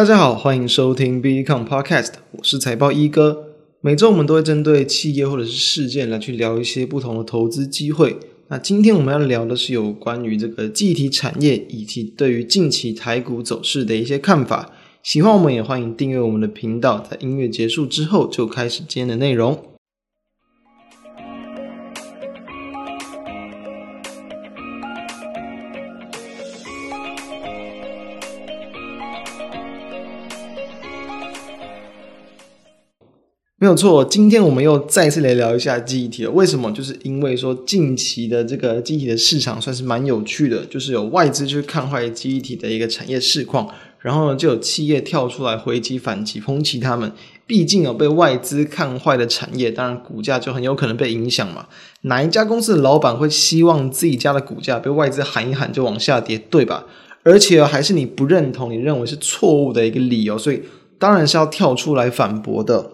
大家好，欢迎收听 b e c o m Podcast，我是财报一哥。每周我们都会针对企业或者是事件来去聊一些不同的投资机会。那今天我们要聊的是有关于这个记忆体产业以及对于近期台股走势的一些看法。喜欢我们也欢迎订阅我们的频道。在音乐结束之后，就开始今天的内容。没有错，今天我们又再次来聊一下记忆体了。为什么？就是因为说近期的这个记忆体的市场算是蛮有趣的，就是有外资去看坏记忆体的一个产业市况，然后呢就有企业跳出来回击反击，抨击他们。毕竟有被外资看坏的产业，当然股价就很有可能被影响嘛。哪一家公司的老板会希望自己家的股价被外资喊一喊就往下跌，对吧？而且还是你不认同、你认为是错误的一个理由，所以当然是要跳出来反驳的。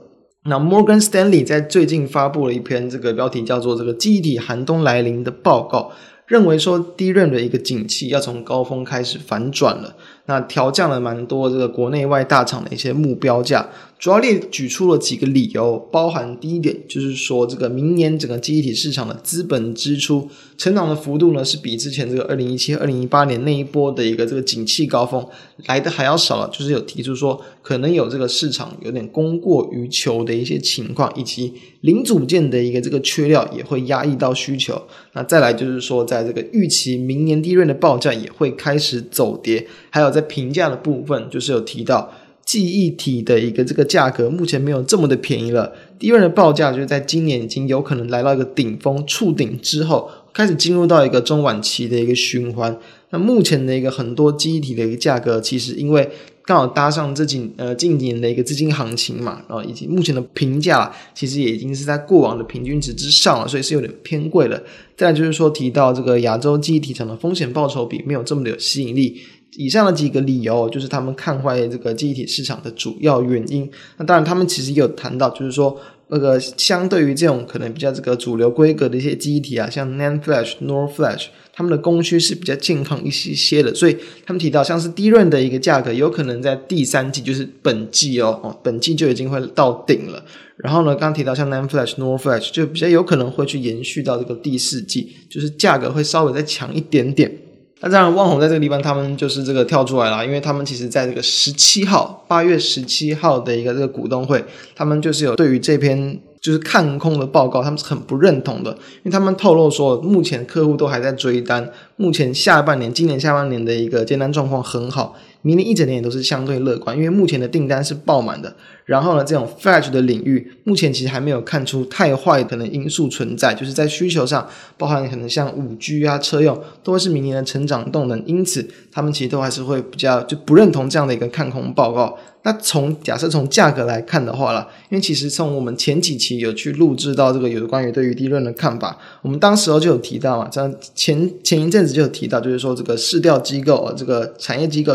那 Morgan Stanley 在最近发布了一篇这个标题叫做“这个记忆体寒冬来临”的报告。认为说低润的一个景气要从高峰开始反转了，那调降了蛮多这个国内外大厂的一些目标价，主要列举出了几个理由，包含第一点就是说，这个明年整个记忆体市场的资本支出成长的幅度呢，是比之前这个二零一七、二零一八年那一波的一个这个景气高峰来的还要少了，就是有提出说，可能有这个市场有点供过于求的一些情况，以及零组件的一个这个缺料也会压抑到需求。那再来就是说，在这个预期明年利润的报价也会开始走跌，还有在评价的部分，就是有提到记忆体的一个这个价格目前没有这么的便宜了，DRAM 的报价就是在今年已经有可能来到一个顶峰触顶之后，开始进入到一个中晚期的一个循环。那目前的一个很多记忆体的一个价格，其实因为刚好搭上这几呃近几年的一个资金行情嘛，然后以及目前的评价，其实也已经是在过往的平均值之上了，所以是有点偏贵了。再就是说提到这个亚洲记忆体厂的风险报酬比没有这么的有吸引力，以上的几个理由就是他们看坏这个记忆体市场的主要原因。那当然他们其实也有谈到，就是说。那个相对于这种可能比较这个主流规格的一些记忆体啊，像 NAND Flash、NOR Flash，他们的供需是比较健康一些些的，所以他们提到像是 DRAM 的一个价格，有可能在第三季，就是本季哦，哦，本季就已经会到顶了。然后呢，刚提到像 NAND Flash、NOR Flash，就比较有可能会去延续到这个第四季，就是价格会稍微再强一点点。那当然，旺宏在这个地方，他们就是这个跳出来了，因为他们其实在这个十七号，八月十七号的一个这个股东会，他们就是有对于这篇就是看空的报告，他们是很不认同的，因为他们透露说，目前客户都还在追单，目前下半年，今年下半年的一个接单状况很好。明年一整年也都是相对乐观，因为目前的订单是爆满的。然后呢，这种 Flash 的领域目前其实还没有看出太坏可能因素存在，就是在需求上，包含可能像 5G 啊、车用，都是明年的成长动能。因此，他们其实都还是会比较就不认同这样的一个看空报告。那从假设从价格来看的话啦，因为其实从我们前几期有去录制到这个有关于对于 DRAM 的看法，我们当时候就有提到嘛，像前前一阵子就有提到，就是说这个市调机构这个产业机构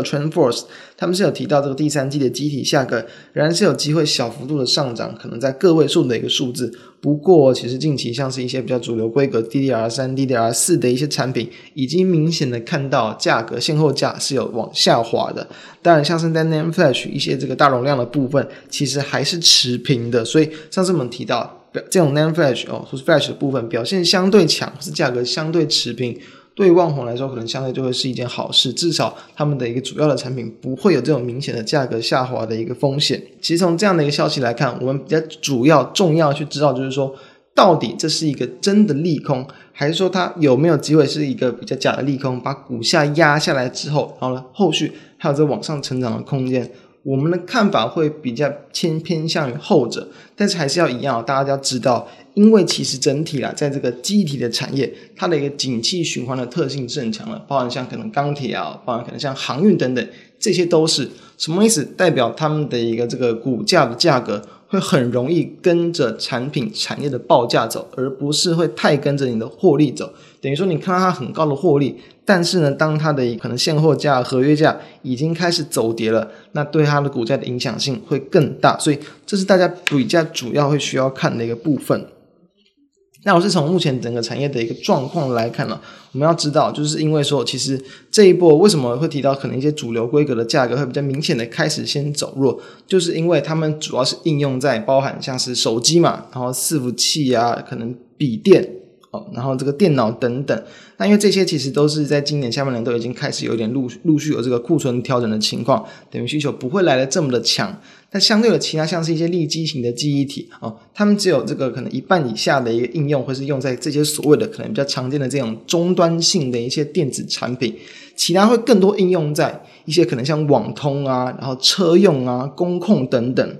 他们是有提到这个第三季的机体价格仍然是有机会小幅度的上涨，可能在个位数的一个数字。不过，其实近期像是一些比较主流规格 DDR 三、DDR 四的一些产品，已经明显的看到价格现货价是有往下滑的。当然，像是在 NAND Flash 一些这个大容量的部分，其实还是持平的。所以上次我们提到，这种 NAND Flash 哦，或是 Flash 的部分表现相对强，是价格相对持平。对于旺宏来说，可能相对就会是一件好事，至少他们的一个主要的产品不会有这种明显的价格下滑的一个风险。其实从这样的一个消息来看，我们比较主要重要去知道，就是说到底这是一个真的利空，还是说它有没有机会是一个比较假的利空，把股价压下来之后，然后呢，后续还有这往上成长的空间。我们的看法会比较偏偏向于后者，但是还是要一样，大家要知道，因为其实整体啦，在这个机体的产业，它的一个景气循环的特性是很强的，包含像可能钢铁啊，包含可能像航运等等，这些都是什么意思？代表他们的一个这个股价的价格会很容易跟着产品产业的报价走，而不是会太跟着你的获利走。等于说，你看到它很高的获利。但是呢，当它的可能现货价、合约价已经开始走跌了，那对它的股价的影响性会更大，所以这是大家比较主要会需要看的一个部分。那我是从目前整个产业的一个状况来看呢，我们要知道，就是因为说，其实这一波为什么会提到可能一些主流规格的价格会比较明显的开始先走弱，就是因为他们主要是应用在包含像是手机嘛，然后伺服器啊，可能笔电哦，然后这个电脑等等。那因为这些其实都是在今年下半年都已经开始有点陆陆续有这个库存调整的情况，等于需求不会来得这么的强。那相对的，其他像是一些利基型的记忆体哦，它们只有这个可能一半以下的一个应用，或是用在这些所谓的可能比较常见的这种终端性的一些电子产品，其他会更多应用在一些可能像网通啊，然后车用啊、工控等等。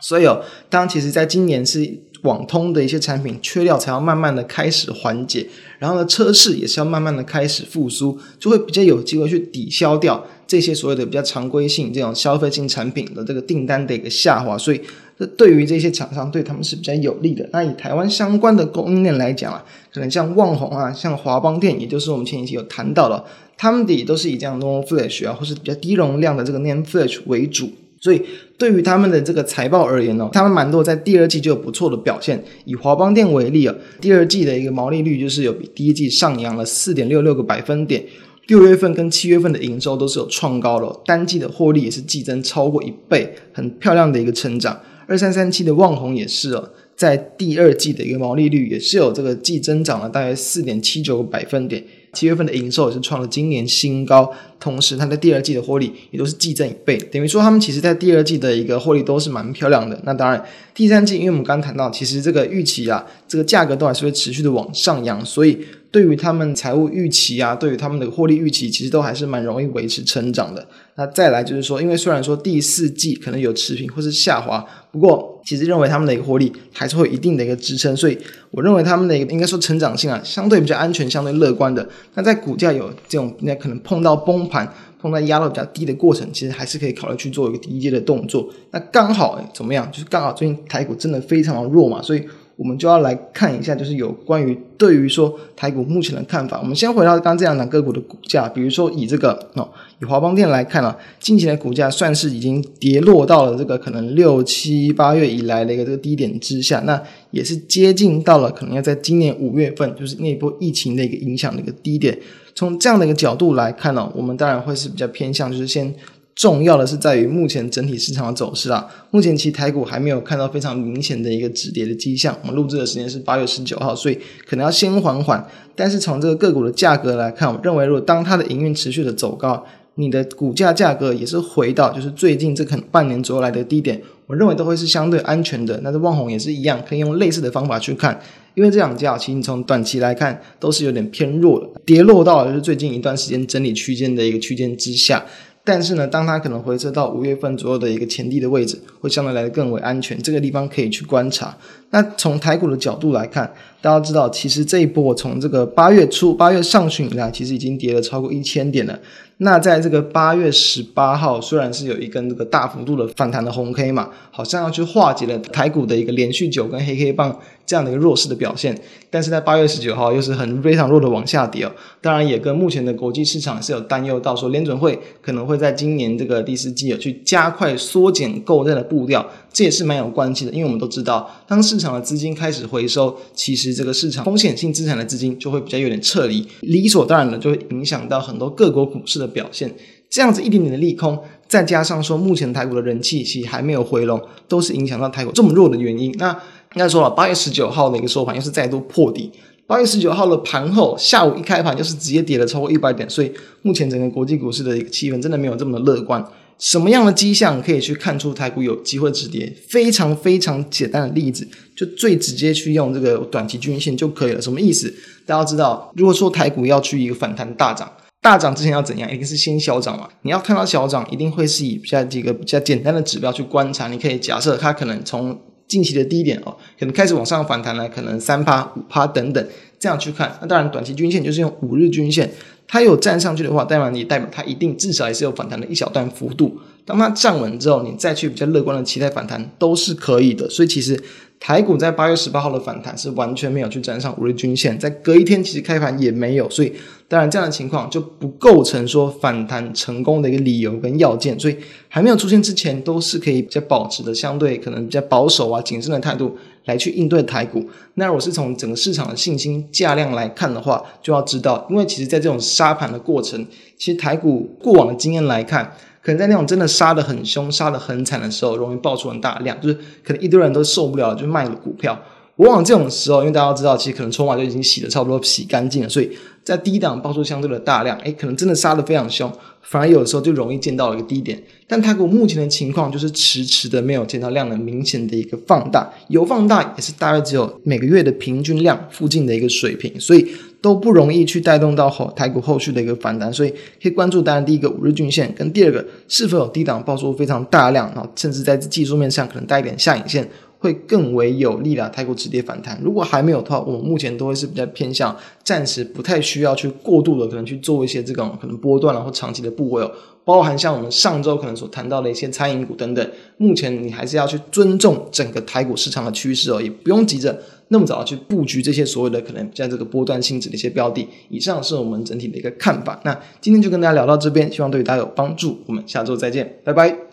所以哦，当其实在今年是网通的一些产品缺料才要慢慢的开始缓解，然后呢，车市也是要慢慢的开始复苏，就会比较有机会去抵消掉。这些所谓的比较常规性这种消费性产品的这个订单的一个下滑，所以这对于这些厂商对他们是比较有利的。那以台湾相关的供应链来讲啊，可能像旺宏啊，像华邦电，也就是我们前一期有谈到了，他们的都是以这样 NOR Flash 啊，或是比较低容量的这个 NAND Flash 为主。所以对于他们的这个财报而言呢，他们蛮多在第二季就有不错的表现。以华邦电为例啊，第二季的一个毛利率就是有比第一季上扬了四点六六个百分点。六月份跟七月份的营收都是有创高了，单季的获利也是季增超过一倍，很漂亮的一个成长。二三三七的旺宏也是哦，在第二季的一个毛利率也是有这个季增长了大约四点七九个百分点。七月份的营收也是创了今年新高，同时它在第二季的获利也都是季增一倍，等于说他们其实在第二季的一个获利都是蛮漂亮的。那当然，第三季因为我们刚谈到，其实这个预期啊，这个价格都还是会持续的往上扬，所以对于他们财务预期啊，对于他们的获利预期，其实都还是蛮容易维持成长的。那再来就是说，因为虽然说第四季可能有持平或是下滑，不过其实认为他们的一个获利还是会有一定的一个支撑，所以我认为他们的一个应该说成长性啊，相对比较安全、相对乐观的。那在股价有这种那可能碰到崩盘、碰到压到比较低的过程，其实还是可以考虑去做一个低阶的动作。那刚好怎么样？就是刚好最近台股真的非常的弱嘛，所以。我们就要来看一下，就是有关于对于说台股目前的看法。我们先回到刚刚这两档个股的股价，比如说以这个哦，以华邦电来看啊，近期的股价算是已经跌落到了这个可能六七八月以来的一个这个低点之下，那也是接近到了可能要在今年五月份，就是那波疫情的一个影响的一个低点。从这样的一个角度来看呢，我们当然会是比较偏向，就是先。重要的是在于目前整体市场的走势啊，目前其台股还没有看到非常明显的一个止跌的迹象。我们录制的时间是八月十九号，所以可能要先缓缓。但是从这个个股的价格来看，我认为如果当它的营运持续的走高，你的股价价格也是回到就是最近这可能半年左右来的低点，我认为都会是相对安全的。那这旺宏也是一样，可以用类似的方法去看，因为这两家其实你从短期来看都是有点偏弱的，跌落到就是最近一段时间整理区间的一个区间之下。但是呢，当它可能回撤到五月份左右的一个前低的位置，会相对来的更为安全。这个地方可以去观察。那从台股的角度来看，大家知道，其实这一波从这个八月初、八月上旬以来，其实已经跌了超过一千点了。那在这个八月十八号，虽然是有一根这个大幅度的反弹的红 K 嘛，好像要去化解了台股的一个连续九根黑 K 棒这样的一个弱势的表现，但是在八月十九号又是很非常弱的往下跌哦。当然，也跟目前的国际市场是有担忧到，说联准会可能会在今年这个第四季有去加快缩减购债的步调，这也是蛮有关系的。因为我们都知道，当市场的资金开始回收，其实这个市场风险性资产的资金就会比较有点撤离，理所当然的就会影响到很多各国股市的。表现这样子一点点的利空，再加上说目前台股的人气其实还没有回笼，都是影响到台股这么弱的原因。那应该说了，八月十九号的一个收盘又是再度破底。八月十九号的盘后下午一开盘就是直接跌了超过一百点，所以目前整个国际股市的一个气氛真的没有这么的乐观。什么样的迹象可以去看出台股有机会止跌？非常非常简单的例子，就最直接去用这个短期均线就可以了。什么意思？大家知道，如果说台股要去一个反弹大涨。大涨之前要怎样？一定是先小涨嘛。你要看到小涨，一定会是以比较几个比较简单的指标去观察。你可以假设它可能从近期的低点哦，可能开始往上反弹了，可能三趴、五趴等等，这样去看。那当然，短期均线就是用五日均线，它有站上去的话，当然也代表它一定至少也是有反弹的一小段幅度。当它站稳之后，你再去比较乐观的期待反弹都是可以的。所以其实。台股在八月十八号的反弹是完全没有去站上五日均线，在隔一天其实开盘也没有，所以当然这样的情况就不构成说反弹成功的一个理由跟要件，所以还没有出现之前都是可以比较保持的相对可能比较保守啊谨慎的态度来去应对台股。那如果是从整个市场的信心价量来看的话，就要知道，因为其实在这种杀盘的过程，其实台股过往的经验来看，可能在那种真的杀得很凶、杀得很惨的时候，容易爆出很大量，就是可能一堆人都受不了，就卖了股票。往往这种时候，因为大家都知道，其实可能筹码就已经洗得差不多洗干净了，所以在低档爆出相对的大量，诶，可能真的杀得非常凶，反而有的时候就容易见到一个低点。但台股目前的情况就是迟迟的没有见到量能明显的一个放大，有放大也是大概只有每个月的平均量附近的一个水平，所以都不容易去带动到后台股后续的一个反弹。所以可以关注，当然第一个五日均线，跟第二个是否有低档爆出非常大量，然后甚至在技术面上可能带一点下影线。会更为有利啦台股止跌反弹。如果还没有的话，我们目前都会是比较偏向暂时不太需要去过度的可能去做一些这种可能波段然后长期的部位哦，包含像我们上周可能所谈到的一些餐饮股等等。目前你还是要去尊重整个台股市场的趋势哦，也不用急着那么早去布局这些所谓的可能在这个波段性质的一些标的。以上是我们整体的一个看法。那今天就跟大家聊到这边，希望对大家有帮助。我们下周再见，拜拜。